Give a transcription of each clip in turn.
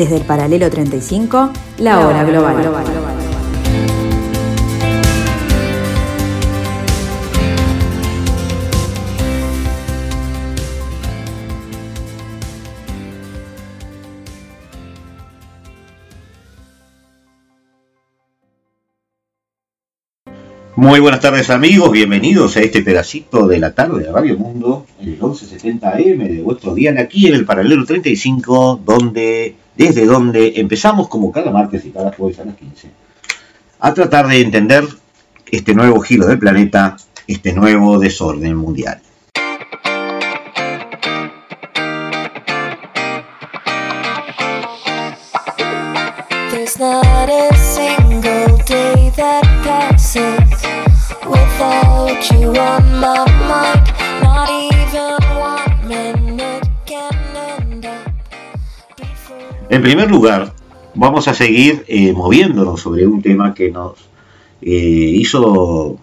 Desde el paralelo 35, la hora global. Muy buenas tardes amigos, bienvenidos a este pedacito de la tarde de Radio Mundo, el 1170M de vuestro día aquí en el paralelo 35, donde, desde donde empezamos como cada martes y cada jueves a las 15, a tratar de entender este nuevo giro del planeta, este nuevo desorden mundial. En primer lugar, vamos a seguir eh, moviéndonos sobre un tema que nos eh, hizo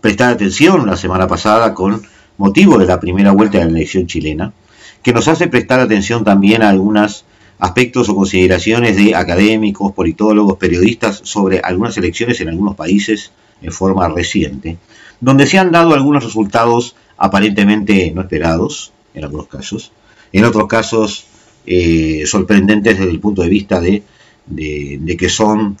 prestar atención la semana pasada con motivo de la primera vuelta de la elección chilena, que nos hace prestar atención también a algunos aspectos o consideraciones de académicos, politólogos, periodistas sobre algunas elecciones en algunos países en forma reciente, donde se han dado algunos resultados aparentemente no esperados, en algunos casos, en otros casos eh, sorprendentes desde el punto de vista de, que son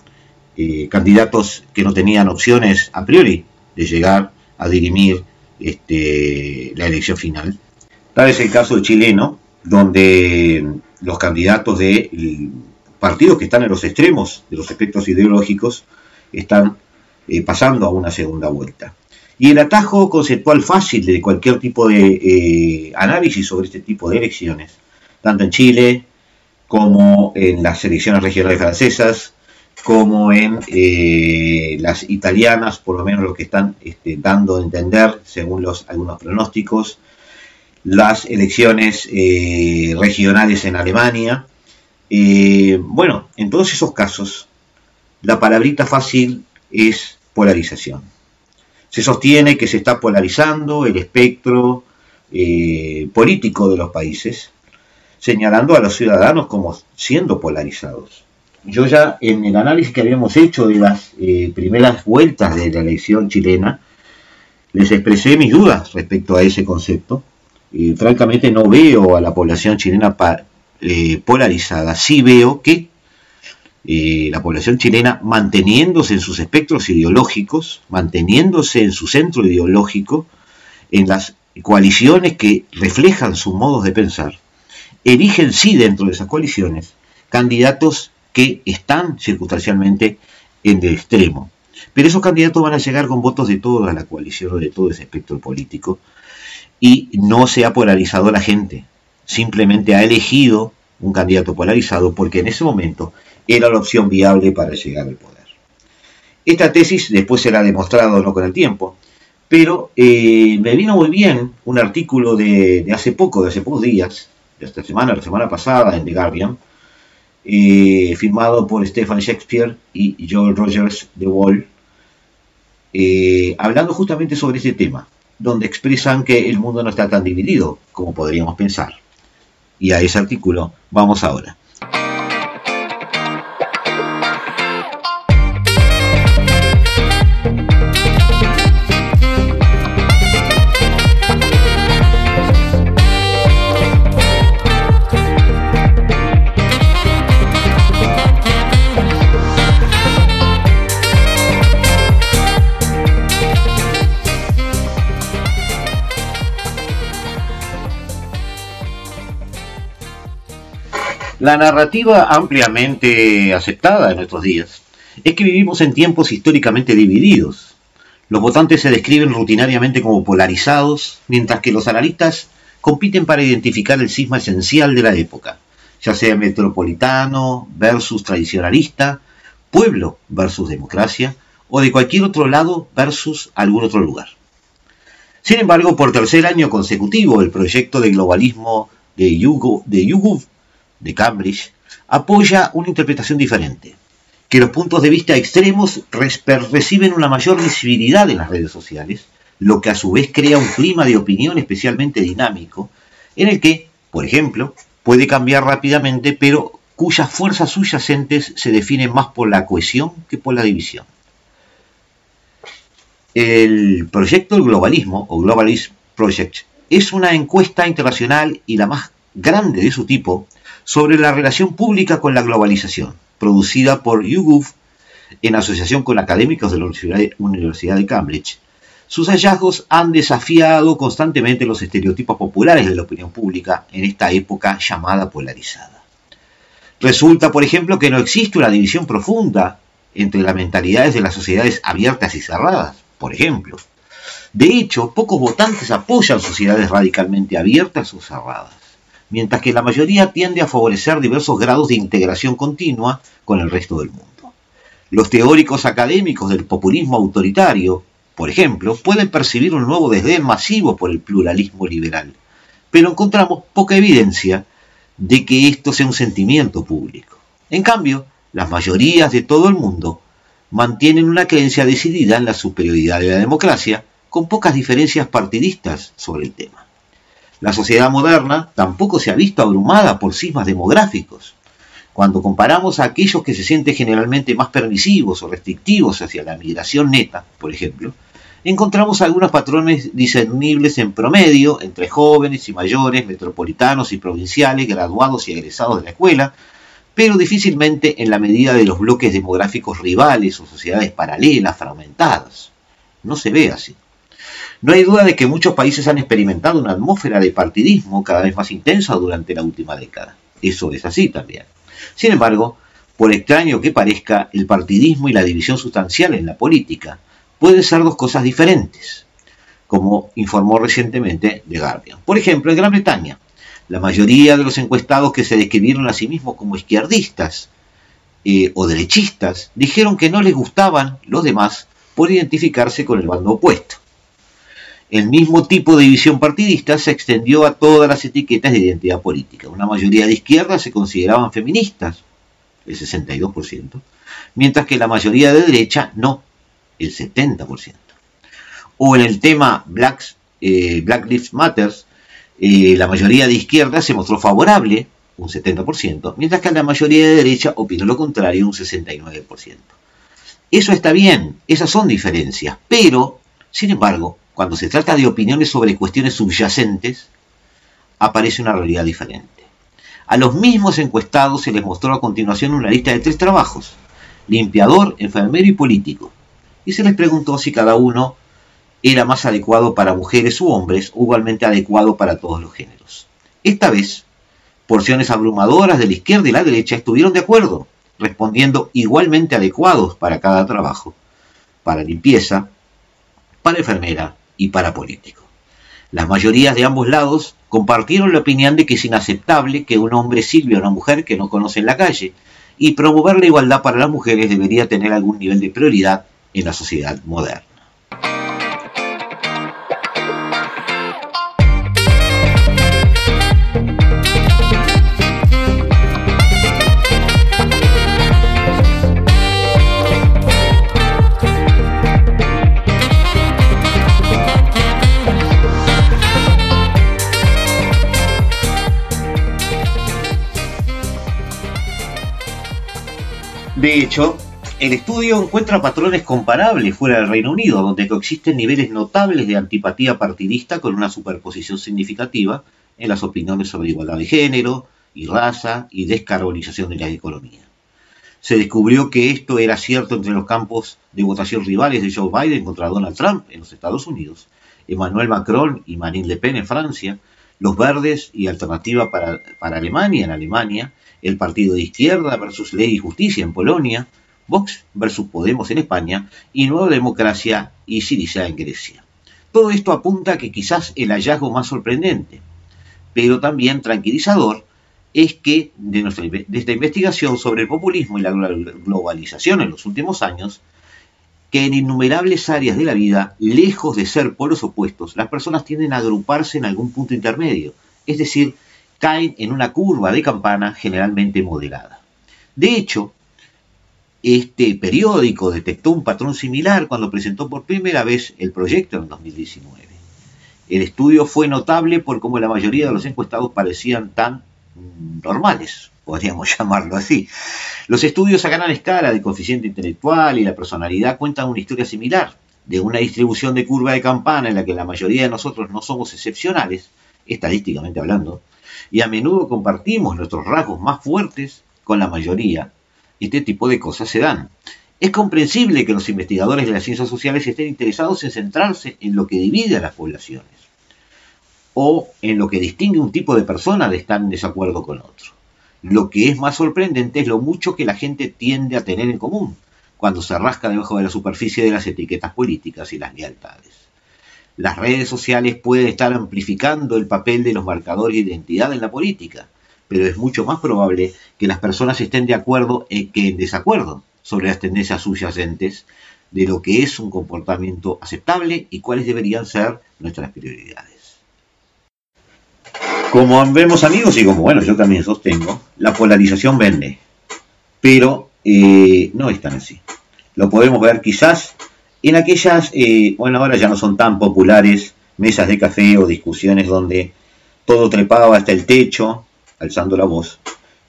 eh, candidatos que no tenían opciones a priori de llegar a dirimir este, la elección final. Tal es el caso chileno, donde los candidatos de partidos que están en los extremos de los aspectos ideológicos están eh, pasando a una segunda vuelta. Y el atajo conceptual fácil de cualquier tipo de análisis sobre este tipo de elecciones tanto en Chile como en las elecciones regionales francesas, como en eh, las italianas, por lo menos lo que están este, dando a entender, según los, algunos pronósticos, las elecciones eh, regionales en Alemania. Eh, bueno, en todos esos casos, la palabrita fácil es polarización. Se sostiene que se está polarizando el espectro político de los países, señalando a los ciudadanos como siendo polarizados. Yo ya en el análisis que habíamos hecho de las eh, primeras vueltas de la elección chilena, les expresé mis dudas respecto a ese concepto. Y francamente no veo a la población chilena eh, polarizada. Sí veo que eh, la población chilena manteniéndose en sus espectros ideológicos, manteniéndose en su centro ideológico, en las coaliciones que reflejan sus modos de pensar, eligen sí dentro de esas coaliciones candidatos que están circunstancialmente en el extremo. Pero esos candidatos van a llegar con votos de toda la coalición o de todo ese espectro político y no se ha polarizado la gente. Simplemente ha elegido un candidato polarizado porque en ese momento era la opción viable para llegar al poder. Esta tesis después será demostrado no con el tiempo, pero eh, me vino muy bien un artículo de hace poco, de hace pocos días, esta semana, la semana pasada en The Guardian, firmado por Stephen Shakespeare y Joel Rogers de Wall, eh, hablando justamente sobre ese tema, donde expresan que el mundo no está tan dividido como podríamos pensar. Y a ese artículo vamos ahora. La narrativa ampliamente aceptada en nuestros días es que vivimos en tiempos históricamente divididos. Los votantes se describen rutinariamente como polarizados, mientras que los analistas compiten para identificar el cisma esencial de la época, ya sea metropolitano versus tradicionalista, pueblo versus democracia, o de cualquier otro lado versus algún otro lugar. Sin embargo, por tercer año consecutivo, el proyecto de globalismo de Yugo, de de Cambridge apoya una interpretación diferente, que los puntos de vista extremos reciben una mayor visibilidad en las redes sociales, lo que a su vez crea un clima de opinión especialmente dinámico, en el que, por ejemplo, puede cambiar rápidamente, pero cuyas fuerzas subyacentes se definen más por la cohesión que por la división. El proyecto globalismo, o Globalist Project, es una encuesta internacional y la más grande de su tipo sobre la relación pública con la globalización, producida por YouGov en asociación con académicos de la Universidad de Cambridge. Sus hallazgos han desafiado constantemente los estereotipos populares de la opinión pública en esta época llamada polarizada. Resulta, por ejemplo, que no existe una división profunda entre las mentalidades de las sociedades abiertas y cerradas, por ejemplo. De hecho, pocos votantes apoyan sociedades radicalmente abiertas o cerradas mientras que la mayoría tiende a favorecer diversos grados de integración continua con el resto del mundo. Los teóricos académicos del populismo autoritario, por ejemplo, pueden percibir un nuevo desdén masivo por el pluralismo liberal, pero encontramos poca evidencia de que esto sea un sentimiento público. En cambio, las mayorías de todo el mundo mantienen una creencia decidida en la superioridad de la democracia, con pocas diferencias partidistas sobre el tema. La sociedad moderna tampoco se ha visto abrumada por sismas demográficos. Cuando comparamos a aquellos que se sienten generalmente más permisivos o restrictivos hacia la migración neta, por ejemplo, encontramos algunos patrones discernibles en promedio entre jóvenes y mayores, metropolitanos y provinciales, graduados y egresados de la escuela, pero difícilmente en la medida de los bloques demográficos rivales o sociedades paralelas, fragmentadas. No se ve así. No hay duda de que muchos países han experimentado una atmósfera de partidismo cada vez más intensa durante la última década. Eso es así también. Sin embargo, por extraño que parezca, el partidismo y la división sustancial en la política pueden ser dos cosas diferentes, como informó recientemente The Guardian. Por ejemplo, en Gran Bretaña, la mayoría de los encuestados que se describieron a sí mismos como izquierdistas eh, o derechistas dijeron que no les gustaban los demás por identificarse con el bando opuesto. El mismo tipo de división partidista se extendió a todas las etiquetas de identidad política. Una mayoría de izquierda se consideraban feministas, el 62%, mientras que la mayoría de derecha no, el 70%. O en el tema Black, eh, Black Lives Matter, eh, la mayoría de izquierda se mostró favorable, un 70%, mientras que la mayoría de derecha opinó lo contrario, un 69%. Eso está bien, esas son diferencias, pero, sin embargo, cuando se trata de opiniones sobre cuestiones subyacentes, aparece una realidad diferente. A los mismos encuestados se les mostró a continuación una lista de tres trabajos, limpiador, enfermero y político, y se les preguntó si cada uno era más adecuado para mujeres u hombres o igualmente adecuado para todos los géneros. Esta vez, porciones abrumadoras de la izquierda y la derecha estuvieron de acuerdo, respondiendo igualmente adecuados para cada trabajo, para limpieza, para enfermera y para político. Las mayorías de ambos lados compartieron la opinión de que es inaceptable que un hombre sirva a una mujer que no conoce en la calle, y promover la igualdad para las mujeres debería tener algún nivel de prioridad en la sociedad moderna. De hecho, el estudio encuentra patrones comparables fuera del Reino Unido, donde coexisten niveles notables de antipatía partidista con una superposición significativa en las opiniones sobre igualdad de género y raza y descarbonización de la economía. Se descubrió que esto era cierto entre los campos de votación rivales de Joe Biden contra Donald Trump en los Estados Unidos, Emmanuel Macron y Marine Le Pen en Francia, los verdes y alternativa para, para Alemania en Alemania, el partido de izquierda versus Ley y Justicia en Polonia, Vox versus Podemos en España y Nueva Democracia y Syriza en Grecia. Todo esto apunta a que quizás el hallazgo más sorprendente, pero también tranquilizador, es que de, nuestra, esta investigación sobre el populismo y la globalización en los últimos años, que en innumerables áreas de la vida, lejos de ser polos opuestos, las personas tienden a agruparse en algún punto intermedio, es decir, caen en una curva de campana generalmente moderada. De hecho, este periódico detectó un patrón similar cuando presentó por primera vez el proyecto en 2019. El estudio fue notable por cómo la mayoría de los encuestados parecían tan normales, podríamos llamarlo así. Los estudios a gran escala de coeficiente intelectual y la personalidad cuentan una historia similar, de una distribución de curva de campana en la que la mayoría de nosotros no somos excepcionales, estadísticamente hablando, y a menudo compartimos nuestros rasgos más fuertes con la mayoría. Este tipo de cosas se dan. Es comprensible que los investigadores de las ciencias sociales estén interesados en centrarse en lo que divide a las poblaciones o en lo que distingue un tipo de persona de estar en desacuerdo con otro. Lo que es más sorprendente es lo mucho que la gente tiende a tener en común cuando se rasca debajo de la superficie de las etiquetas políticas y las lealtades. Las redes sociales pueden estar amplificando el papel de los marcadores de identidad en la política, pero es mucho más probable que las personas estén de acuerdo que en desacuerdo sobre las tendencias subyacentes de lo que es un comportamiento aceptable y cuáles deberían ser nuestras prioridades. Como vemos amigos y como bueno yo también sostengo, la polarización vende, pero eh, no es tan así. Lo podemos ver quizás en aquellas, eh, bueno ahora ya no son tan populares, mesas de café o discusiones donde todo trepaba hasta el techo, alzando la voz,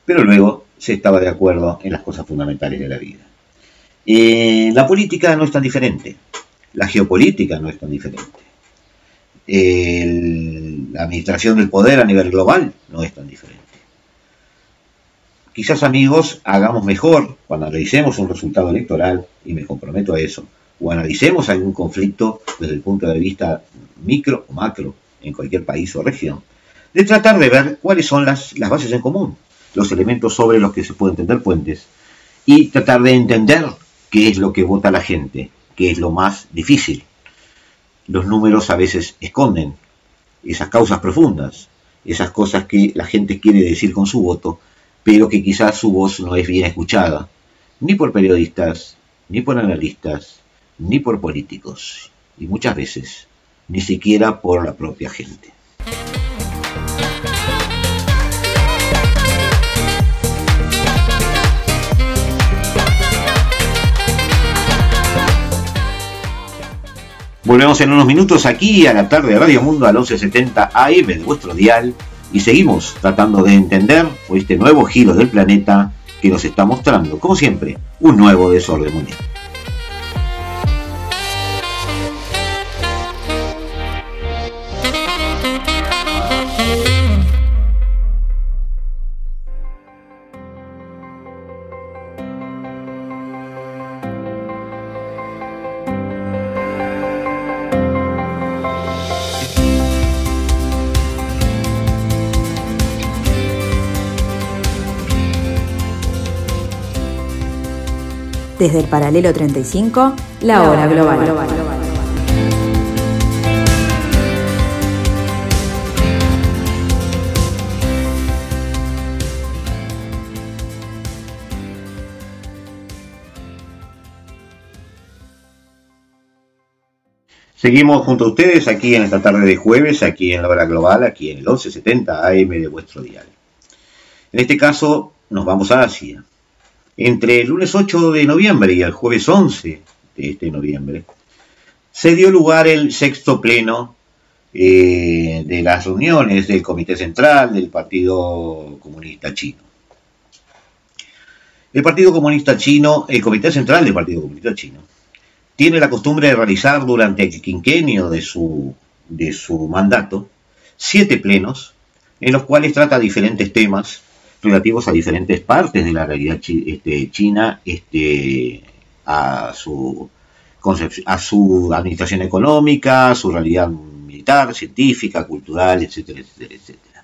pero luego se estaba de acuerdo en las cosas fundamentales de la vida. Eh, la política no es tan diferente, la geopolítica no es tan diferente la administración del poder a nivel global no es tan diferente. Quizás amigos hagamos mejor cuando analicemos un resultado electoral, y me comprometo a eso, o analicemos algún conflicto desde el punto de vista micro o macro en cualquier país o región, de tratar de ver cuáles son las, las bases en común, los elementos sobre los que se pueden tender puentes, y tratar de entender qué es lo que vota la gente, que es lo más difícil. Los números a veces esconden esas causas profundas, esas cosas que la gente quiere decir con su voto, pero que quizás su voz no es bien escuchada, ni por periodistas, ni por analistas, ni por políticos, y muchas veces ni siquiera por la propia gente. Volvemos en unos minutos aquí a la tarde de Radio Mundo al 1170 AM de vuestro dial y seguimos tratando de entender este nuevo giro del planeta que nos está mostrando, como siempre, un nuevo desorden mundial. Desde el paralelo 35, la hora global. Seguimos junto a ustedes aquí en esta tarde de jueves, aquí en la hora global, aquí en el 1170 AM de vuestro dial. En este caso nos vamos a Asia. Entre el lunes 8 de noviembre y el jueves 11 de este noviembre, se dio lugar el sexto pleno eh, de las reuniones del Comité Central del Partido Comunista Chino. El Partido Comunista Chino, el Comité Central del Partido Comunista Chino, tiene la costumbre de realizar durante el quinquenio de su, de su mandato siete plenos en los cuales trata diferentes temas relativos a diferentes partes de la realidad este, china, este, a, su a su administración económica, a su realidad militar, científica, cultural, etcétera, etcétera, etcétera.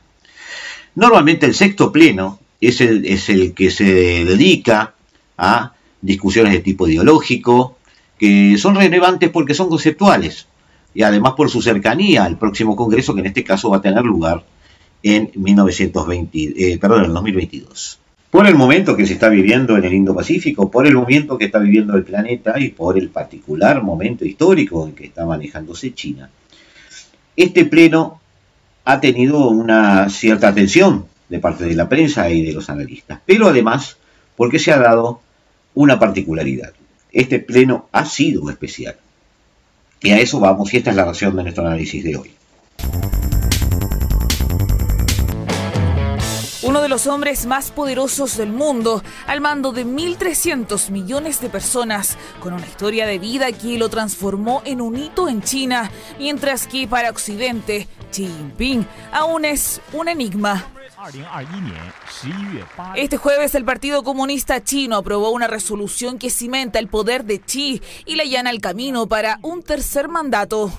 Normalmente el sexto pleno es el, es el que se dedica a discusiones de tipo ideológico, que son relevantes porque son conceptuales y además por su cercanía al próximo Congreso que en este caso va a tener lugar en 1920, eh, perdón, en 2022. Por el momento que se está viviendo en el Indo-Pacífico, por el momento que está viviendo el planeta y por el particular momento histórico en que está manejándose China, este pleno ha tenido una cierta atención de parte de la prensa y de los analistas, pero además porque se ha dado una particularidad. Este pleno ha sido especial. Y a eso vamos, y esta es la razón de nuestro análisis de hoy. Uno de los hombres más poderosos del mundo, al mando de 1.300 millones de personas, con una historia de vida que lo transformó en un hito en China, mientras que para Occidente, Xi Jinping aún es un enigma. Este jueves el Partido Comunista Chino aprobó una resolución que cimenta el poder de Xi y le allana el camino para un tercer mandato.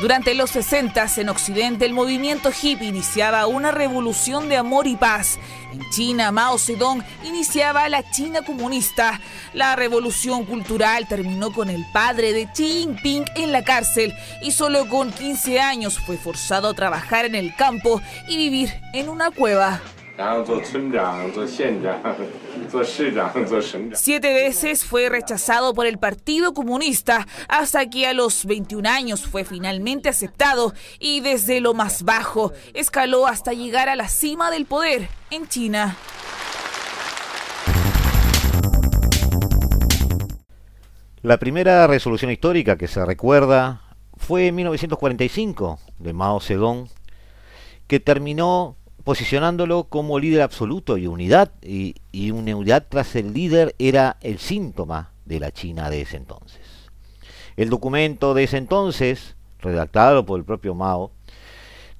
Durante los 60 en Occidente el movimiento hippie iniciaba una revolución de amor y paz. En China, Mao Zedong iniciaba la China comunista. La revolución cultural terminó con el padre de Xi Jinping en la cárcel y solo con 15 años fue forzado a trabajar en el campo y vivir en una cueva. Siete veces fue rechazado por el Partido Comunista hasta que a los 21 años fue finalmente aceptado y desde lo más bajo escaló hasta llegar a la cima del poder en China. La primera resolución histórica que se recuerda fue en 1945 de Mao Zedong, que terminó posicionándolo como líder absoluto y unidad, y, unidad tras el líder era el síntoma de la China de ese entonces. El documento de ese entonces, redactado por el propio Mao,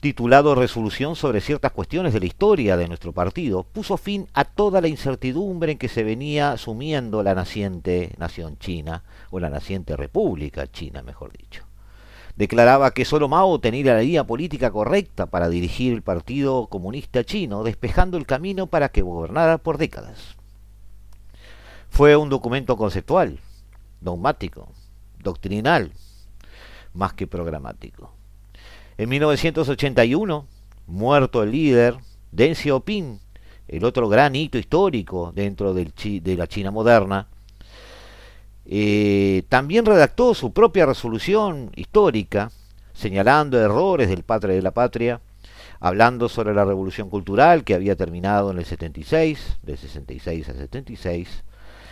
titulado Resolución sobre ciertas cuestiones de la historia de nuestro partido, puso fin a toda la incertidumbre en que se venía sumiendo la naciente nación china, o la naciente república china, mejor dicho declaraba que solo Mao tenía la línea política correcta para dirigir el Partido Comunista Chino, despejando el camino para que gobernara por décadas. Fue un documento conceptual, dogmático, doctrinal, más que programático. En 1981, muerto el líder, Deng Xiaoping, el otro gran hito histórico dentro de la China moderna, eh, también redactó su propia resolución histórica, señalando errores del padre de la patria, hablando sobre la revolución cultural que había terminado en el 76, de 66 a 76,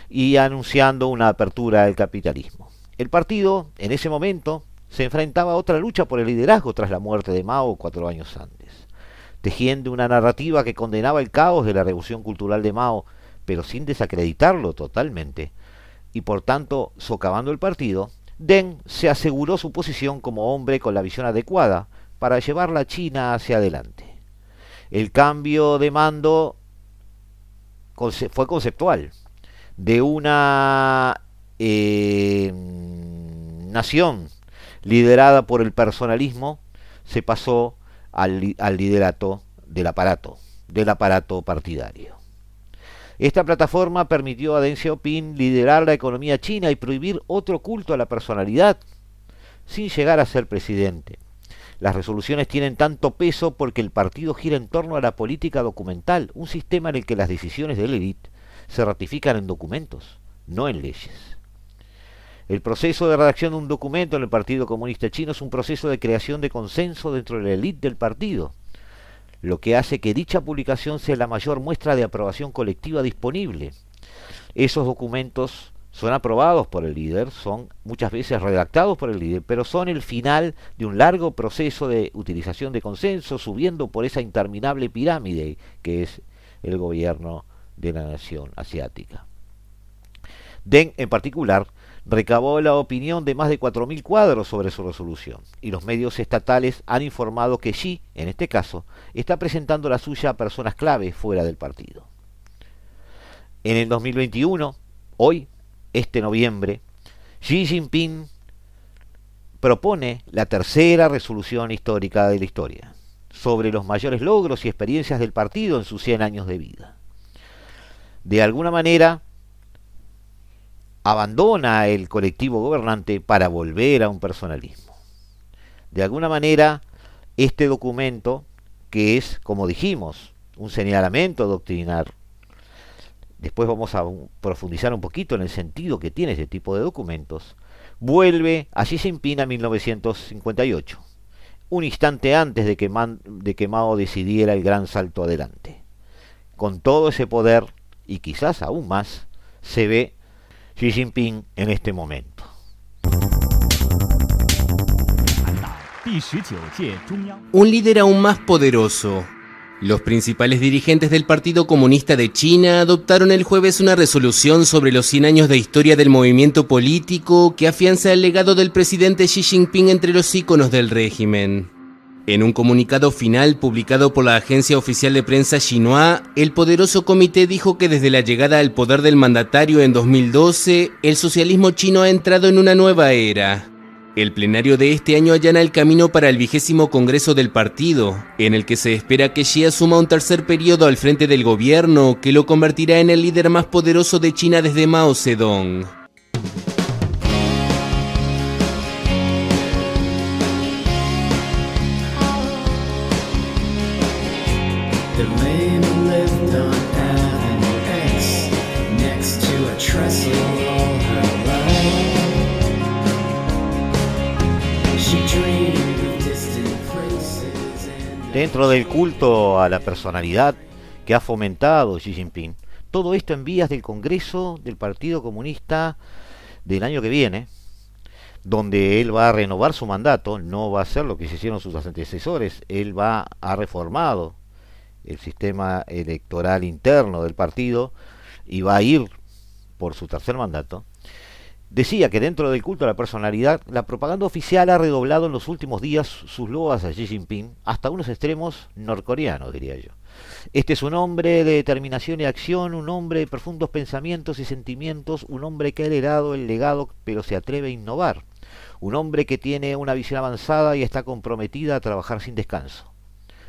y anunciando una apertura al capitalismo. El partido, en ese momento, se enfrentaba a otra lucha por el liderazgo tras la muerte de Mao cuatro años antes, tejiendo una narrativa que condenaba el caos de la revolución cultural de Mao, pero sin desacreditarlo totalmente, y por tanto socavando el partido, Deng se aseguró su posición como hombre con la visión adecuada para llevar la China hacia adelante. El cambio de mando fue conceptual. De una eh, nación liderada por el personalismo, se pasó al, al liderato del aparato, del aparato partidario. Esta plataforma permitió a Deng Xiaoping liderar la economía china y prohibir otro culto a la personalidad, sin llegar a ser presidente. Las resoluciones tienen tanto peso porque el partido gira en torno a la política documental, un sistema en el que las decisiones de la élite se ratifican en documentos, no en leyes. El proceso de redacción de un documento en el Partido Comunista Chino es un proceso de creación de consenso dentro de la élite del partido lo que hace que dicha publicación sea la mayor muestra de aprobación colectiva disponible. Esos documentos son aprobados por el líder, son muchas veces redactados por el líder, pero son el final de un largo proceso de utilización de consenso, subiendo por esa interminable pirámide que es el gobierno de la nación asiática. Deng, en particular, recabó la opinión de más de 4.000 cuadros sobre su resolución, y los medios estatales han informado que Xi, en este caso, está presentando la suya a personas clave fuera del partido. En el 2021, hoy, este noviembre, Xi Jinping propone la tercera resolución histórica de la historia, sobre los mayores logros y experiencias del partido en sus 100 años de vida. De alguna manera, abandona el colectivo gobernante para volver a un personalismo. De alguna manera, este documento, que es, como dijimos, un señalamiento doctrinar, después vamos a profundizar un poquito en el sentido que tiene ese tipo de documentos, vuelve a Xi Jinping a 1958, un instante antes de que, de que Mao decidiera el gran salto adelante. Con todo ese poder, y quizás aún más, se ve Xi Jinping en este momento. Un líder aún más poderoso. Los principales dirigentes del Partido Comunista de China adoptaron el jueves una resolución sobre los 100 años de historia del movimiento político que afianza el legado del presidente Xi Jinping entre los íconos del régimen. En un comunicado final publicado por la agencia oficial de prensa Xinhua, el poderoso comité dijo que desde la llegada al poder del mandatario en 2012, el socialismo chino ha entrado en una nueva era. El plenario de este año allana el camino para el vigésimo Congreso del partido, en el que se espera que Xi asuma un tercer periodo al frente del gobierno que lo convertirá en el líder más poderoso de China desde Mao Zedong. Dentro del culto a la personalidad que ha fomentado Xi Jinping. Todo esto en vías del Congreso del Partido Comunista del año que viene, donde él va a renovar su mandato, no va a hacer lo que se hicieron sus antecesores, él va a reformado el sistema electoral interno del partido y va a ir por su tercer mandato Decía que dentro del culto a la personalidad, la propaganda oficial ha redoblado en los últimos días sus loas a Xi Jinping hasta unos extremos norcoreanos, diría yo. Este es un hombre de determinación y acción, un hombre de profundos pensamientos y sentimientos, un hombre que ha heredado el legado pero se atreve a innovar, un hombre que tiene una visión avanzada y está comprometida a trabajar sin descanso.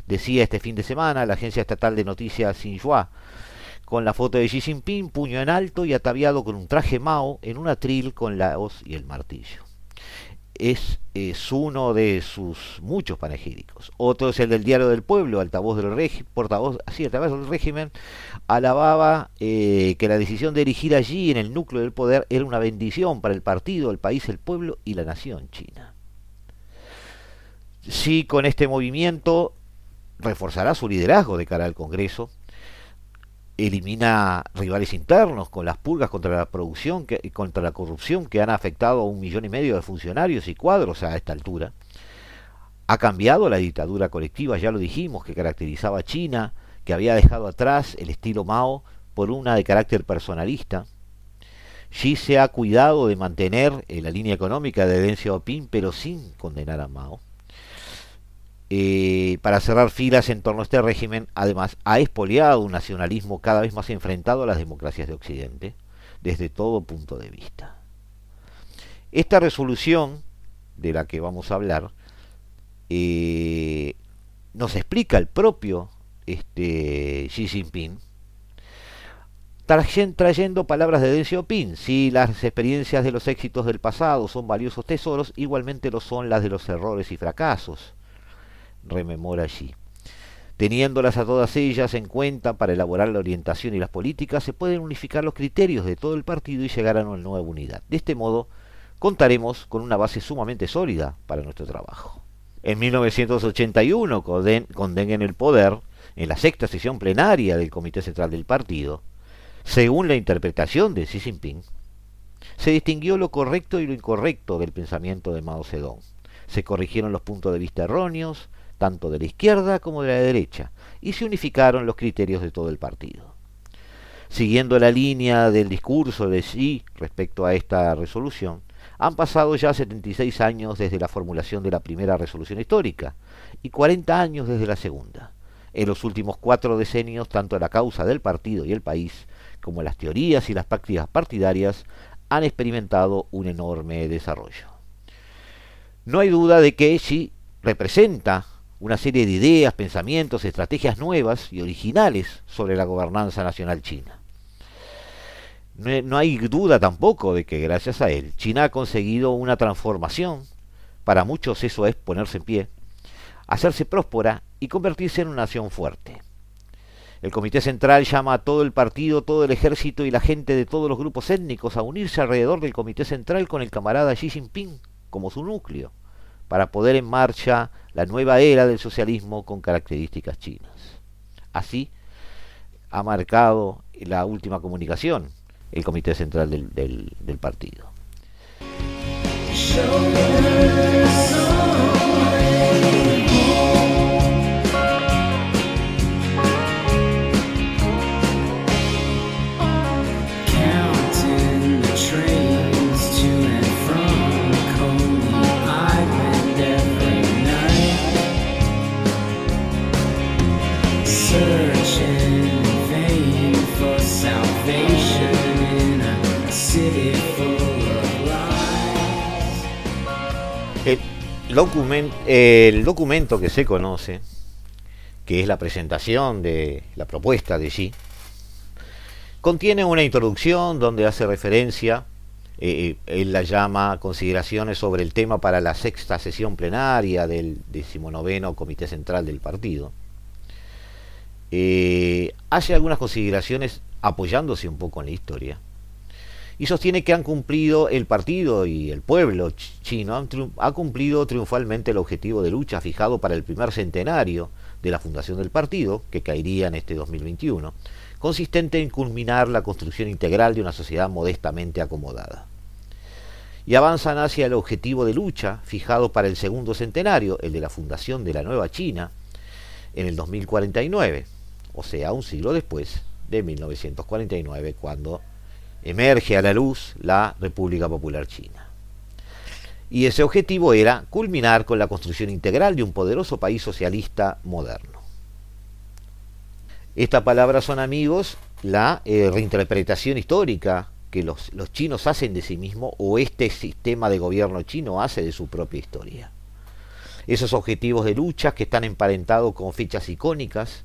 Decía este fin de semana la agencia estatal de noticias Xinhua con la foto de Xi Jinping, puño en alto y ataviado con un traje Mao en un atril con la hoz y el martillo. Es, es, uno de sus muchos panegíricos. Otro es el del Diario del Pueblo, altavoz del régimen, portavoz, altavoz del régimen, alababa eh, que la decisión de erigir allí, en el núcleo del poder, era una bendición para el partido, el país, el pueblo y la nación china. Sí, con este movimiento reforzará su liderazgo de cara al Congreso, elimina rivales internos con las purgas contra la producción contra la corrupción que han afectado a un millón y medio de funcionarios y cuadros a esta altura. Ha cambiado la dictadura colectiva, ya lo dijimos, que caracterizaba a China, que había dejado atrás el estilo Mao por una de carácter personalista. Xi se ha cuidado de mantener la línea económica de Deng Xiaoping, pero sin condenar a Mao. Eh, para cerrar filas en torno a este régimen, además ha expoliado un nacionalismo cada vez más enfrentado a las democracias de Occidente, desde todo punto de vista. Esta resolución de la que vamos a hablar eh, nos explica el propio este, Xi Jinping, trayendo palabras de Deng Xiaoping. Si las experiencias de los éxitos del pasado son valiosos tesoros, igualmente lo son las de los errores y fracasos rememora allí. Teniéndolas a todas ellas en cuenta para elaborar la orientación y las políticas, se pueden unificar los criterios de todo el partido y llegar a una nueva unidad. De este modo, contaremos con una base sumamente sólida para nuestro trabajo. En 1981, con Deng en el poder, en la sexta sesión plenaria del Comité Central del Partido, según la interpretación de Xi Jinping, se distinguió lo correcto y lo incorrecto del pensamiento de Mao Zedong. Se corrigieron los puntos de vista erróneos, tanto de la izquierda como de la derecha, y se unificaron los criterios de todo el partido. Siguiendo la línea del discurso de sí respecto a esta resolución, han pasado ya 76 años desde la formulación de la primera resolución histórica y 40 años desde la segunda. En los últimos cuatro decenios, tanto la causa del partido y el país, como las teorías y las prácticas partidarias, han experimentado un enorme desarrollo. No hay duda de que Xi representa una serie de ideas, pensamientos, estrategias nuevas y originales sobre la gobernanza nacional china. No hay duda tampoco de que gracias a él China ha conseguido una transformación, para muchos eso es ponerse en pie, hacerse próspera y convertirse en una nación fuerte. El Comité Central llama a todo el partido, todo el ejército y la gente de todos los grupos étnicos a unirse alrededor del Comité Central con el camarada Xi Jinping como su núcleo para poder en marcha la nueva era del socialismo con características chinas. Así ha marcado la última comunicación el Comité Central del, del partido. El documento que se conoce, que es la presentación de la propuesta de Xi, contiene una introducción donde hace referencia, eh, eh, él la llama consideraciones sobre el tema para la sexta sesión plenaria del decimonoveno Comité Central del Partido. Eh, hace algunas consideraciones apoyándose un poco en la historia y sostiene que han cumplido el partido y el pueblo chino ha cumplido triunfalmente el objetivo de lucha fijado para el primer centenario de la fundación del partido, que caería en este 2021, consistente en culminar la construcción integral de una sociedad modestamente acomodada. Y avanzan hacia el objetivo de lucha fijado para el segundo centenario, el de la fundación de la nueva China, en el 2049, o sea, un siglo después de 1949, cuando emerge a la luz la República Popular China. Y ese objetivo era culminar con la construcción integral de un poderoso país socialista moderno. Esta palabra son amigos la eh, reinterpretación histórica que los, los chinos hacen de sí mismos o este sistema de gobierno chino hace de su propia historia. Esos objetivos de lucha que están emparentados con fechas icónicas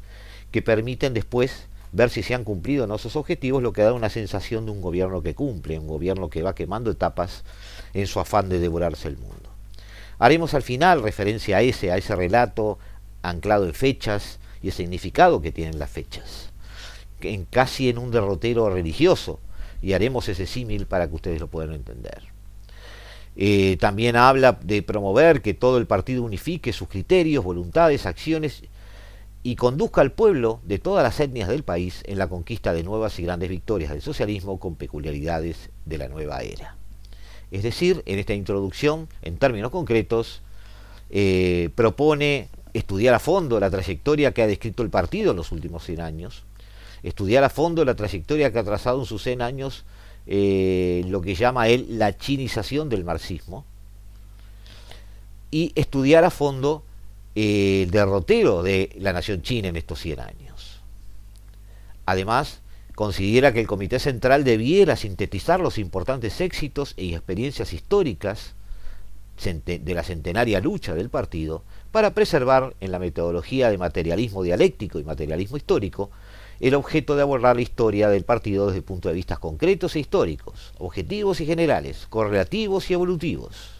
que permiten después ver si se han cumplido o no esos objetivos, lo que da una sensación de un gobierno que cumple, un gobierno que va quemando etapas en su afán de devorarse el mundo. Haremos al final referencia a ese, a ese relato anclado en fechas y el significado que tienen las fechas, en casi en un derrotero religioso, y haremos ese símil para que ustedes lo puedan entender. Eh, también habla de promover que todo el partido unifique sus criterios, voluntades, acciones y conduzca al pueblo de todas las etnias del país en la conquista de nuevas y grandes victorias del socialismo con peculiaridades de la nueva era. Es decir, en esta introducción, en términos concretos, eh, propone estudiar a fondo la trayectoria que ha descrito el partido en los últimos 100 años, estudiar a fondo la trayectoria que ha trazado en sus 100 años eh, lo que llama él la chinización del marxismo, y estudiar a fondo el derrotero de la nación china en estos 100 años. Además, considera que el Comité Central debiera sintetizar los importantes éxitos y experiencias históricas de la centenaria lucha del partido para preservar en la metodología de materialismo dialéctico y materialismo histórico el objeto de abordar la historia del partido desde puntos de vista concretos e históricos, objetivos y generales, correlativos y evolutivos.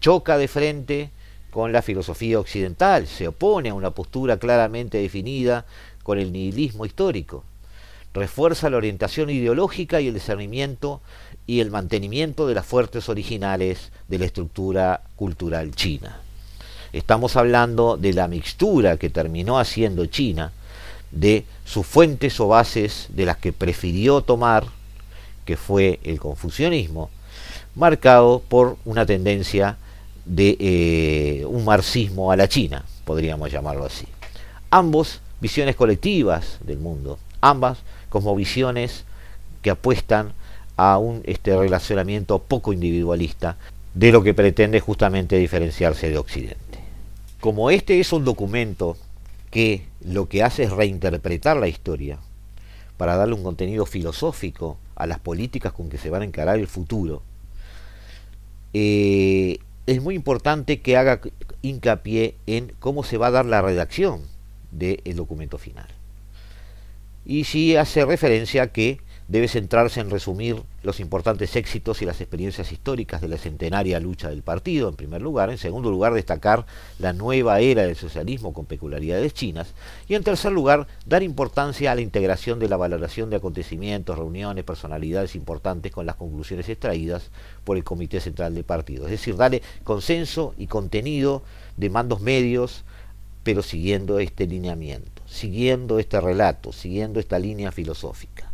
Choca de frente con la filosofía occidental, se opone a una postura claramente definida con el nihilismo histórico, refuerza la orientación ideológica y el discernimiento y el mantenimiento de las fuertes originales de la estructura cultural china. Estamos hablando de la mixtura que terminó haciendo China, de sus fuentes o bases de las que prefirió tomar, que fue el confucianismo, marcado por una tendencia de eh, un marxismo a la China, podríamos llamarlo así. Ambos visiones colectivas del mundo, ambas como visiones que apuestan a un este relacionamiento poco individualista de lo que pretende justamente diferenciarse de Occidente. Como este es un documento que lo que hace es reinterpretar la historia para darle un contenido filosófico a las políticas con que se van a encarar el futuro, eh, es muy importante que haga hincapié en cómo se va a dar la redacción del documento final. Y sí hace referencia a que debe centrarse en resumir los importantes éxitos y las experiencias históricas de la centenaria lucha del partido, en primer lugar. En segundo lugar, destacar la nueva era del socialismo con peculiaridades chinas. Y en tercer lugar, dar importancia a la integración de la valoración de acontecimientos, reuniones, personalidades importantes con las conclusiones extraídas por el Comité Central del Partido. Es decir, darle consenso y contenido de mandos medios, pero siguiendo este lineamiento, siguiendo este relato, siguiendo esta línea filosófica.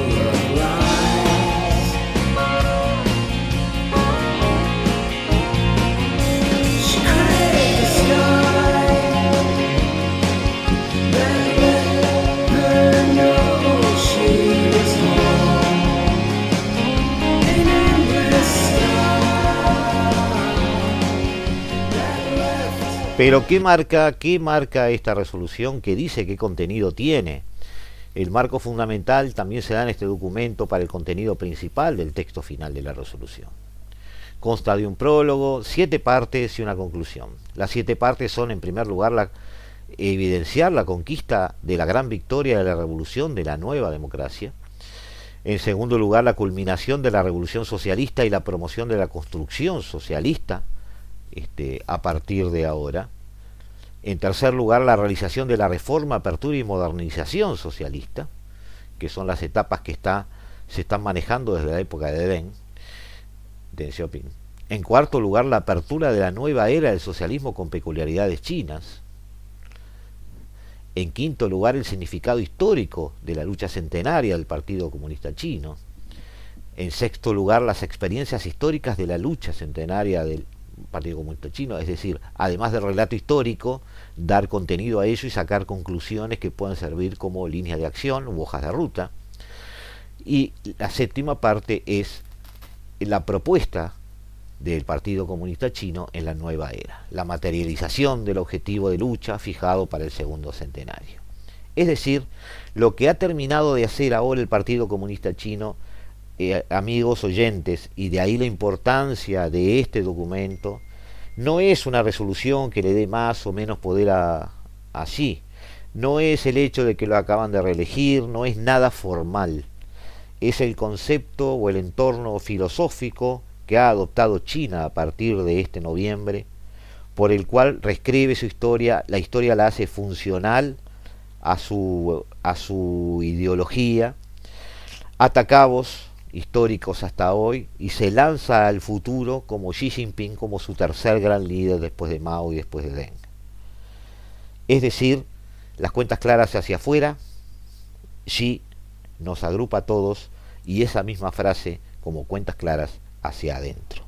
Pero ¿qué marca, ¿qué marca esta resolución que dice qué contenido tiene? El marco fundamental también se da en este documento para el contenido principal del texto final de la resolución. Consta de un prólogo, siete partes y una conclusión. Las siete partes son, en primer lugar, la, evidenciar la conquista de la gran victoria de la revolución de la nueva democracia. En segundo lugar, la culminación de la revolución socialista y la promoción de la construcción socialista este, a partir de ahora. En tercer lugar, la realización de la reforma, apertura y modernización socialista, que son las etapas que está, se están manejando desde la época de Deng, de Xiaoping. En cuarto lugar, la apertura de la nueva era del socialismo con peculiaridades chinas. En quinto lugar, el significado histórico de la lucha centenaria del Partido Comunista Chino. En sexto lugar, las experiencias históricas de la lucha centenaria del Partido Comunista Chino, es decir, además del relato histórico, dar contenido a ello y sacar conclusiones que puedan servir como líneas de acción u hojas de ruta. Y la séptima parte es la propuesta del Partido Comunista Chino en la nueva era, la materialización del objetivo de lucha fijado para el segundo centenario. Es decir, lo que ha terminado de hacer ahora el Partido Comunista Chino eh, amigos oyentes, y de ahí la importancia de este documento, no es una resolución que le dé más o menos poder a así, no es el hecho de que lo acaban de reelegir, no es nada formal, es el concepto o el entorno filosófico que ha adoptado China a partir de este noviembre, por el cual reescribe su historia, la historia la hace funcional a su, a su ideología, atacabos históricos hasta hoy y se lanza al futuro como Xi Jinping como su tercer gran líder después de Mao y después de Deng. Es decir, las cuentas claras hacia afuera, Xi nos agrupa a todos y esa misma frase como cuentas claras hacia adentro.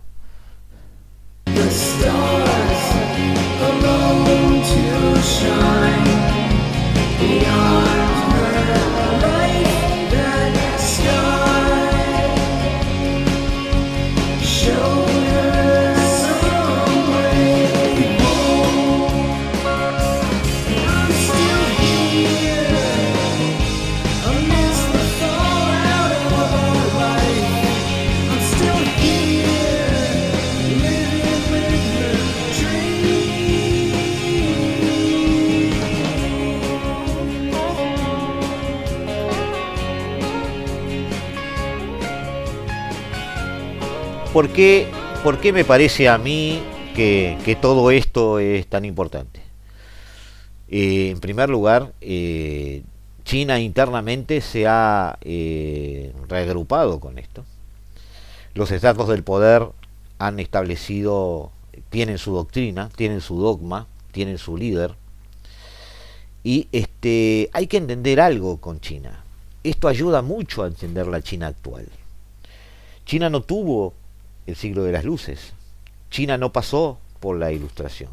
¿Por qué, me parece a mí que, todo esto es tan importante? Eh, en primer lugar, eh, China internamente se ha eh, reagrupado con esto. Los estados del poder han establecido, tienen su doctrina, tienen su dogma, tienen su líder. Y este, hay que entender algo con China. Esto ayuda mucho a entender la China actual. China no tuvo el siglo de las luces. China no pasó por la ilustración.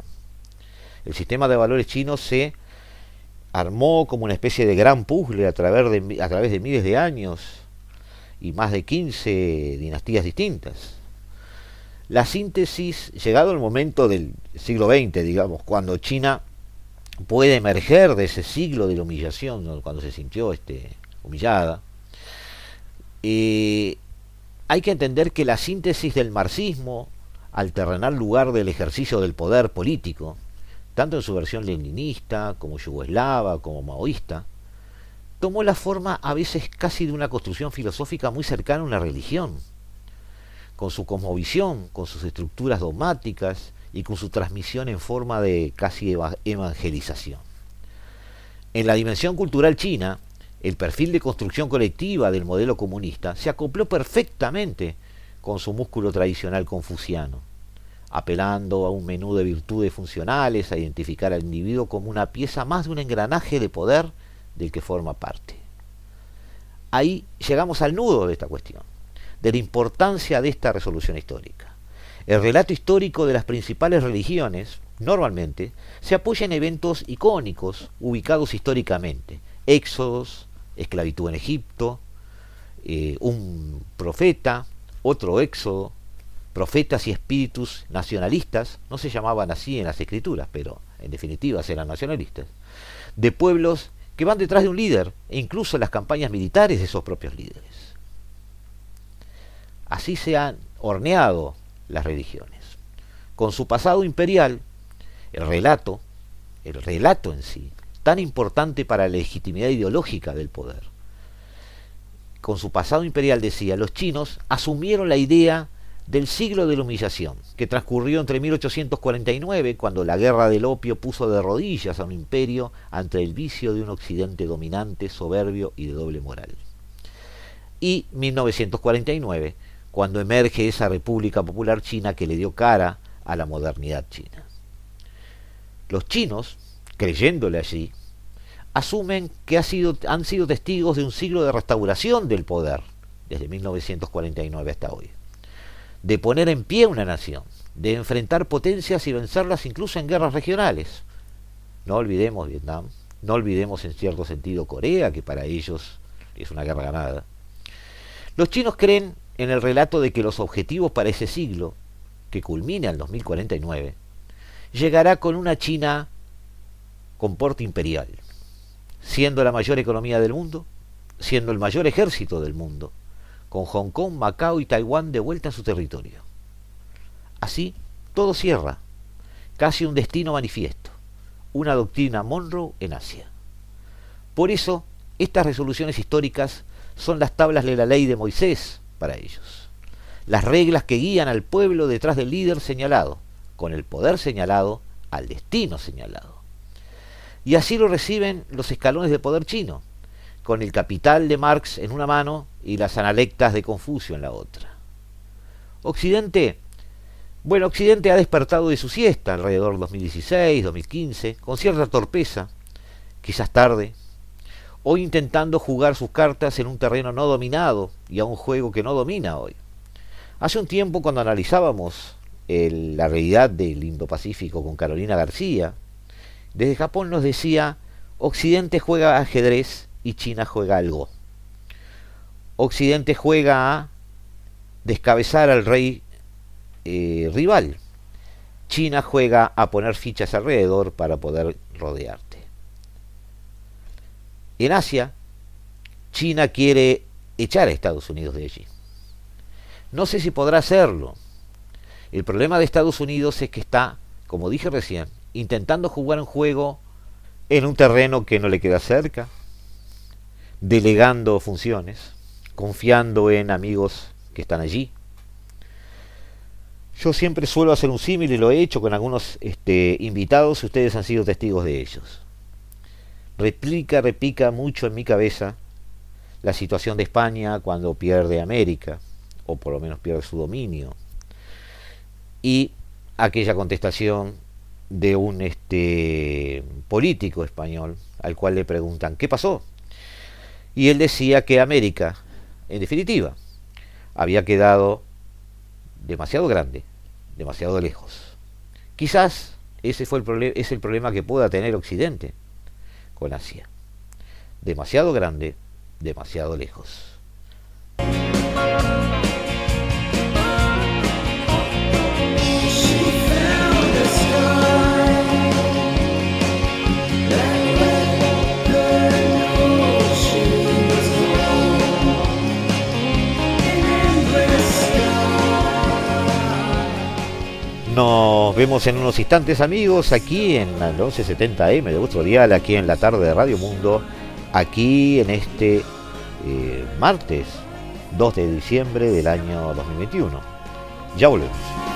El sistema de valores chino se armó como una especie de gran puzzle a través de, a través de miles de años y más de 15 dinastías distintas. La síntesis, llegado el momento del siglo XX, digamos, cuando China puede emerger de ese siglo de la humillación, cuando se sintió este, humillada, eh, hay que entender que la síntesis del marxismo, al terrenal lugar del ejercicio del poder político, tanto en su versión leninista, como yugoslava, como maoísta, tomó la forma a veces casi de una construcción filosófica muy cercana a una religión, con su cosmovisión, con sus estructuras dogmáticas y con su transmisión en forma de casi evangelización. En la dimensión cultural china, el perfil de construcción colectiva del modelo comunista se acopló perfectamente con su músculo tradicional confuciano, apelando a un menú de virtudes funcionales, a identificar al individuo como una pieza más de un engranaje de poder del que forma parte. Ahí llegamos al nudo de esta cuestión, de la importancia de esta resolución histórica. El relato histórico de las principales religiones, normalmente, se apoya en eventos icónicos ubicados históricamente, éxodos, esclavitud en Egipto, eh, un profeta, otro éxodo, profetas y espíritus nacionalistas, no se llamaban así en las escrituras, pero en definitiva eran nacionalistas, de pueblos que van detrás de un líder, e incluso las campañas militares de esos propios líderes. Así se han horneado las religiones. Con su pasado imperial, el relato, el relato en sí, tan importante para la legitimidad ideológica del poder. Con su pasado imperial, decía, los chinos asumieron la idea del siglo de la humillación, que transcurrió entre 1849, cuando la guerra del opio puso de rodillas a un imperio ante el vicio de un occidente dominante, soberbio y de doble moral. Y 1949, cuando emerge esa República Popular China que le dio cara a la modernidad china. Los chinos, creyéndole allí, asumen que han sido testigos de un siglo de restauración del poder, desde 1949 hasta hoy, de poner en pie una nación, de enfrentar potencias y vencerlas incluso en guerras regionales. No olvidemos Vietnam, no olvidemos en cierto sentido Corea, que para ellos es una guerra ganada. Los chinos creen en el relato de que los objetivos para ese siglo, que culmina en 2049, llegará con una China con porte imperial, siendo la mayor economía del mundo, siendo el mayor ejército del mundo, con Hong Kong, Macao y Taiwán de vuelta a su territorio. Así, todo cierra, casi un destino manifiesto, una doctrina Monroe en Asia. Por eso, estas resoluciones históricas son las tablas de la ley de Moisés para ellos, las reglas que guían al pueblo detrás del líder señalado, con el poder señalado, al destino señalado. Y así lo reciben los escalones del poder chino, con el capital de Marx en una mano y las analectas de Confucio en la otra. Occidente, bueno, Occidente ha despertado de su siesta alrededor de 2016, 2015, con cierta torpeza, quizás tarde, hoy intentando jugar sus cartas en un terreno no dominado y a un juego que no domina hoy. Hace un tiempo cuando analizábamos la realidad del Indo-Pacífico con Carolina García, desde Japón nos decía, Occidente juega ajedrez y China juega algo. Occidente juega a descabezar al rey eh, rival. China juega a poner fichas alrededor para poder rodearte. En Asia, China quiere echar a Estados Unidos de allí. No sé si podrá hacerlo. El problema de Estados Unidos es que está, como dije recién, intentando jugar un juego en un terreno que no le queda cerca, delegando funciones, confiando en amigos que están allí. Yo siempre suelo hacer un símil y lo he hecho con algunos este, invitados y ustedes han sido testigos de ellos. Replica, repica mucho en mi cabeza la situación de España cuando pierde América, o por lo menos pierde su dominio, y aquella contestación de un este, político español al cual le preguntan, ¿qué pasó? Y él decía que América, en definitiva, había quedado demasiado grande, demasiado lejos. Quizás ese fue el es el problema que pueda tener Occidente con Asia. Demasiado grande, demasiado lejos. Vemos en unos instantes amigos aquí en el 1170M de vuestro dial, aquí en la tarde de Radio Mundo, aquí en este eh, martes 2 de diciembre del año 2021. Ya volvemos.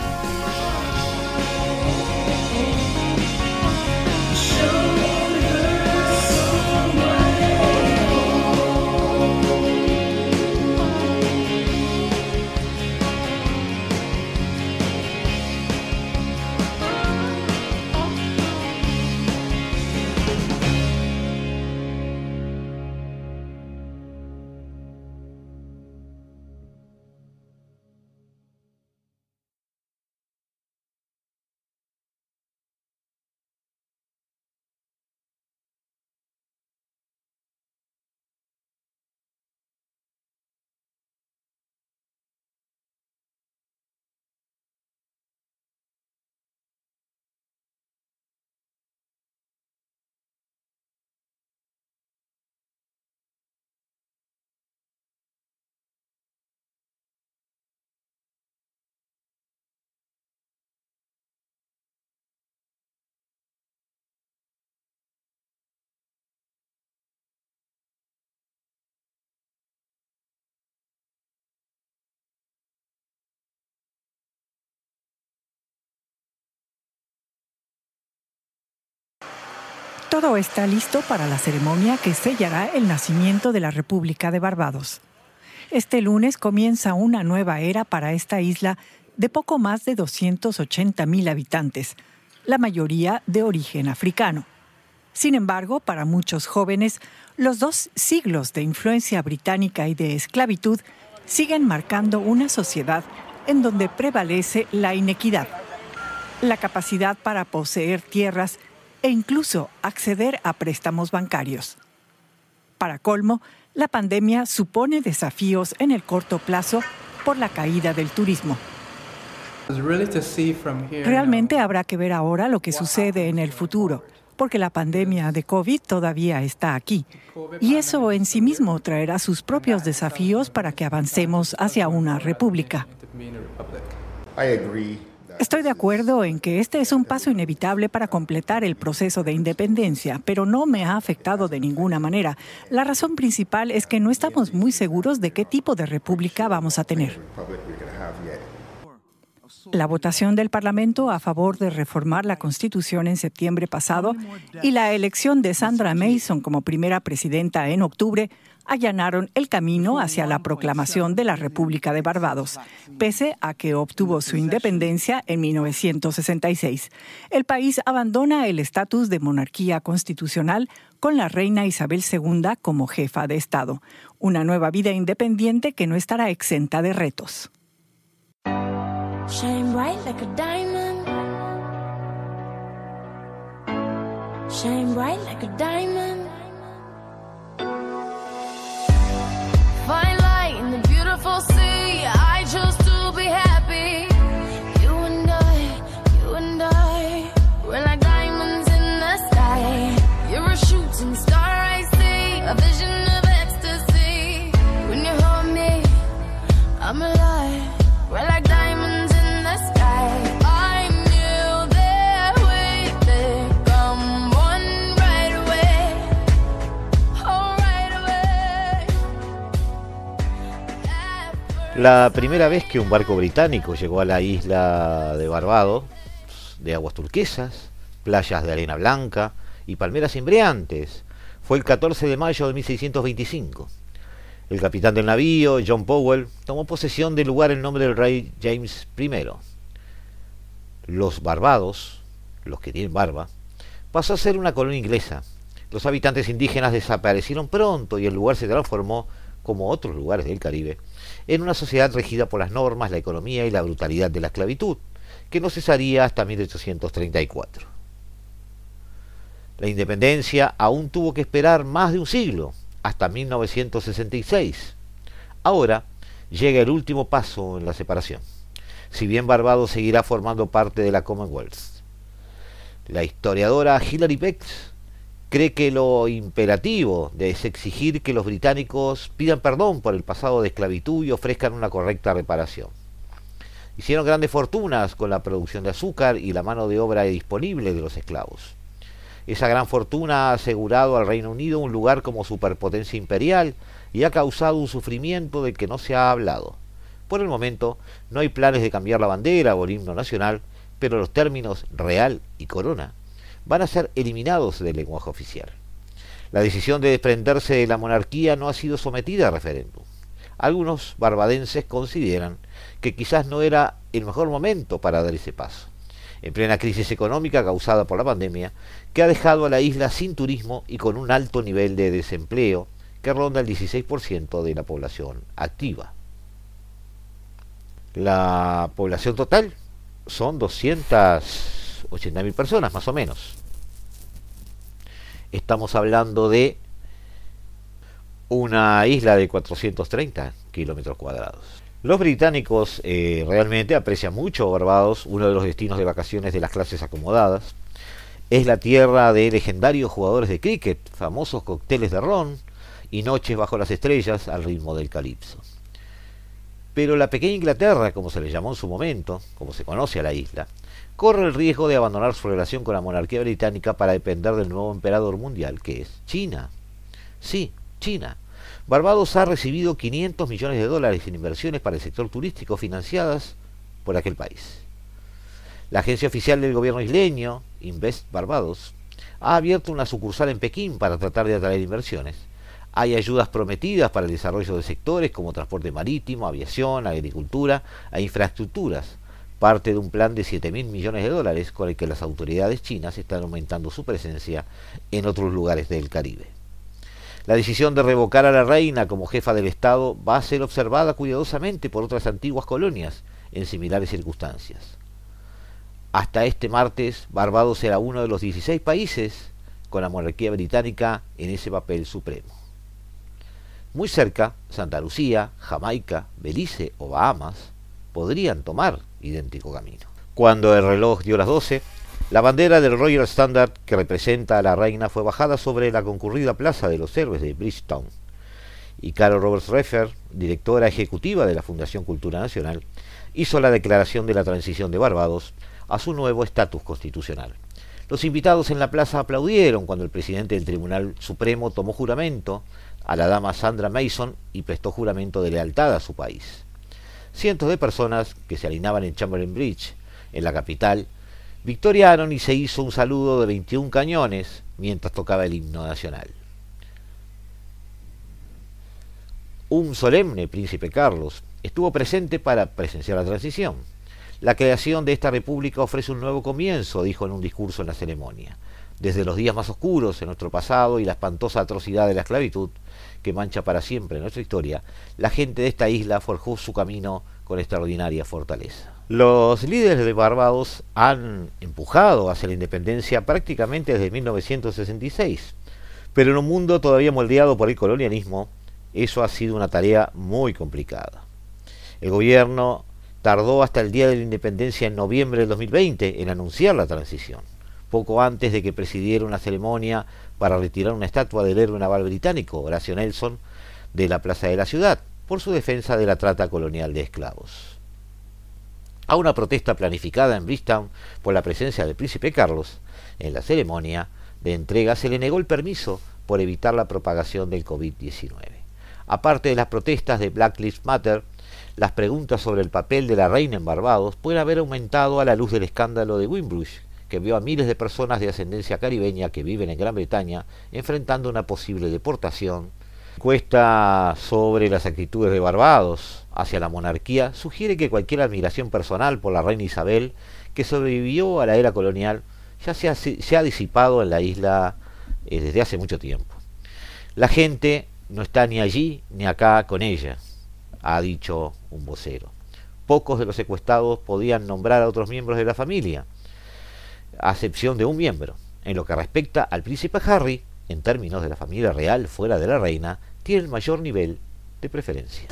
Todo está listo para la ceremonia que sellará el nacimiento de la República de Barbados. Este lunes comienza una nueva era para esta isla de poco más de 280 mil habitantes, la mayoría de origen africano. Sin embargo, para muchos jóvenes, los dos siglos de influencia británica y de esclavitud siguen marcando una sociedad en donde prevalece la inequidad, la capacidad para poseer tierras e incluso acceder a préstamos bancarios. Para colmo, la pandemia supone desafíos en el corto plazo por la caída del turismo. Realmente habrá que ver ahora lo que sucede en el futuro, porque la pandemia de COVID todavía está aquí. Y eso en sí mismo traerá sus propios desafíos para que avancemos hacia una república. Estoy de acuerdo en que este es un paso inevitable para completar el proceso de independencia, pero no me ha afectado de ninguna manera. La razón principal es que no estamos muy seguros de qué tipo de república vamos a tener. La votación del Parlamento a favor de reformar la Constitución en septiembre pasado y la elección de Sandra Mason como primera presidenta en octubre allanaron el camino hacia la proclamación de la República de Barbados, pese a que obtuvo su independencia en 1966. El país abandona el estatus de monarquía constitucional con la reina Isabel II como jefa de Estado, una nueva vida independiente que no estará exenta de retos. La primera vez que un barco británico llegó a la isla de Barbados, de aguas turquesas, playas de arena blanca y palmeras embriantes, fue el 14 de mayo de 1625. El capitán del navío, John Powell, tomó posesión del lugar en nombre del rey James I. Los Barbados, los que tienen barba, pasó a ser una colonia inglesa. Los habitantes indígenas desaparecieron pronto y el lugar se transformó, como otros lugares del Caribe, en una sociedad regida por las normas, la economía y la brutalidad de la esclavitud, que no cesaría hasta 1834. La independencia aún tuvo que esperar más de un siglo, hasta 1966. Ahora llega el último paso en la separación, si bien Barbados seguirá formando parte de la Commonwealth. La historiadora Hilary Beck cree que lo imperativo es exigir que los británicos pidan perdón por el pasado de esclavitud y ofrezcan una correcta reparación. Hicieron grandes fortunas con la producción de azúcar y la mano de obra disponible de los esclavos. Esa gran fortuna ha asegurado al Reino Unido un lugar como superpotencia imperial y ha causado un sufrimiento del que no se ha hablado. Por el momento no hay planes de cambiar la bandera o el himno nacional, pero los términos real y corona van a ser eliminados del lenguaje oficial. La decisión de desprenderse de la monarquía no ha sido sometida a referéndum. Algunos barbadenses consideran que quizás no era el mejor momento para dar ese paso, en plena crisis económica causada por la pandemia, que ha dejado a la isla sin turismo y con un alto nivel de desempleo que ronda el 16% de la población activa. La población total son 200 80.000 personas más o menos. Estamos hablando de una isla de 430 kilómetros cuadrados. Los británicos eh, realmente aprecian mucho Barbados, uno de los destinos de vacaciones de las clases acomodadas. Es la tierra de legendarios jugadores de cricket, famosos cócteles de ron y noches bajo las estrellas al ritmo del calipso. Pero la pequeña Inglaterra, como se le llamó en su momento, como se conoce a la isla, corre el riesgo de abandonar su relación con la monarquía británica para depender del nuevo emperador mundial, que es China. Sí, China. Barbados ha recibido 500 millones de dólares en inversiones para el sector turístico financiadas por aquel país. La agencia oficial del gobierno isleño, Invest Barbados, Ha abierto una sucursal en Pekín para tratar de atraer inversiones. Hay ayudas prometidas para el desarrollo de sectores como transporte marítimo, aviación, agricultura e infraestructuras, parte de un plan de 7 mil millones de dólares con el que las autoridades chinas están aumentando su presencia en otros lugares del Caribe. La decisión de revocar a la reina como jefa del Estado va a ser observada cuidadosamente por otras antiguas colonias en similares circunstancias. Hasta este martes, Barbados era uno de los 16 países con la monarquía británica en ese papel supremo. Muy cerca, Santa Lucía, Jamaica, Belice o Bahamas podrían tomar idéntico camino. Cuando el reloj dio las 12, la bandera del Royal Standard que representa a la reina fue bajada sobre la concurrida plaza de los héroes de Bridgetown. Y Carol Roberts Reffer, directora ejecutiva de la Fundación Cultura Nacional, hizo la declaración de la transición de Barbados a su nuevo estatus constitucional. Los invitados en la plaza aplaudieron cuando el presidente del Tribunal Supremo tomó juramento a la dama Sandra Mason y prestó juramento de lealtad a su país. Cientos de personas que se alineaban en Chamberlain Bridge, en la capital, victoriaron y se hizo un saludo de 21 cañones mientras tocaba el himno nacional. Un solemne príncipe Carlos estuvo presente para presenciar la transición. La creación de esta república ofrece un nuevo comienzo, dijo en un discurso en la ceremonia. Desde los días más oscuros en nuestro pasado y la espantosa atrocidad de la esclavitud, que mancha para siempre nuestra historia, la gente de esta isla forjó su camino con extraordinaria fortaleza. Los líderes de Barbados han empujado hacia la independencia prácticamente desde 1966, pero en un mundo todavía moldeado por el colonialismo, eso ha sido una tarea muy complicada. El gobierno tardó hasta el día de la independencia en noviembre del 2020 en anunciar la transición, poco antes de que presidiera una ceremonia para retirar una estatua del héroe naval británico, Horacio Nelson, de la plaza de la ciudad, por su defensa de la trata colonial de esclavos a una protesta planificada en Bridgetown por la presencia del príncipe Carlos. En la ceremonia de entrega se le negó el permiso por evitar la propagación del COVID-19. Aparte de las protestas de Black Lives Matter, las preguntas sobre el papel de la reina en Barbados pueden haber aumentado a la luz del escándalo de Windrush, que vio a miles de personas de ascendencia caribeña que viven en Gran Bretaña enfrentando una posible deportación. Cuesta sobre las actitudes de Barbados hacia la monarquía sugiere que cualquier admiración personal por la reina Isabel, que sobrevivió a la era colonial, ya se ha, disipado en la isla eh, desde hace mucho tiempo. La gente no está ni allí ni acá con ella, ha dicho un vocero. Pocos de los secuestrados podían nombrar a otros miembros de la familia, a excepción de un miembro. En lo que respecta al príncipe Harry, en términos de la familia real fuera de la reina, tiene el mayor nivel de preferencia.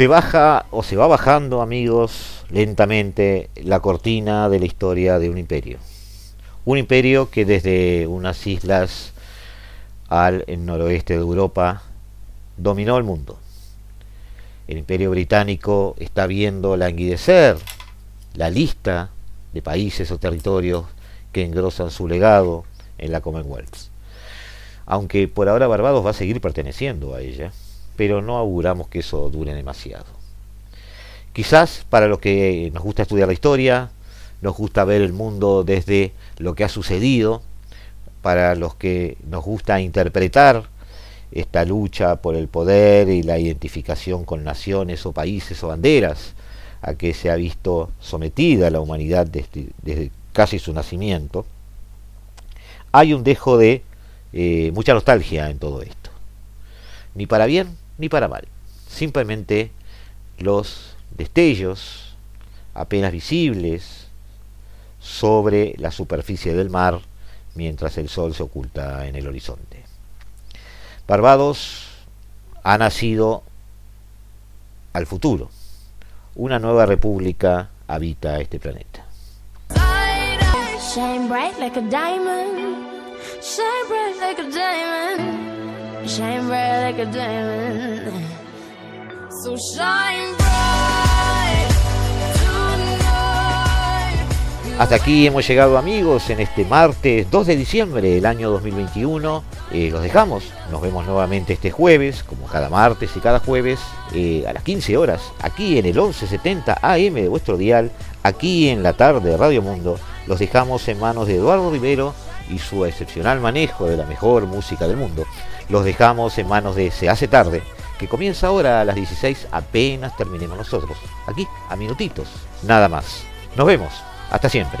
Se baja o se va bajando, amigos, lentamente la cortina de la historia de un imperio. Un imperio que desde unas islas al noroeste de Europa dominó el mundo. El imperio británico está viendo languidecer la lista de países o territorios que engrosan su legado en la Commonwealth. Aunque por ahora Barbados va a seguir perteneciendo a ella pero no auguramos que eso dure demasiado. Quizás para los que nos gusta estudiar la historia, nos gusta ver el mundo desde lo que ha sucedido, para los que nos gusta interpretar esta lucha por el poder y la identificación con naciones o países o banderas a que se ha visto sometida la humanidad desde, desde casi su nacimiento, hay un dejo de eh, mucha nostalgia en todo esto. Ni para bien ni para mal. Simplemente los destellos apenas visibles sobre la superficie del mar mientras el sol se oculta en el horizonte. Barbados ha nacido al futuro. Una nueva república habita este planeta. shine bright like a diamond. Shine bright tonight. Hasta aquí hemos llegado amigos en este martes 2 de diciembre del año 2021. Eh, los dejamos. Nos vemos nuevamente este jueves, como cada martes y cada jueves, eh, a las 15 horas, aquí en el 1170 AM de vuestro dial, aquí en la tarde de Radio Mundo. Los dejamos en manos de Eduardo Rivero y su excepcional manejo de la mejor música del mundo. Los dejamos en manos de Se hace tarde, que comienza ahora a las 16 apenas terminemos nosotros. Aquí, a minutitos, nada más. Nos vemos. Hasta siempre.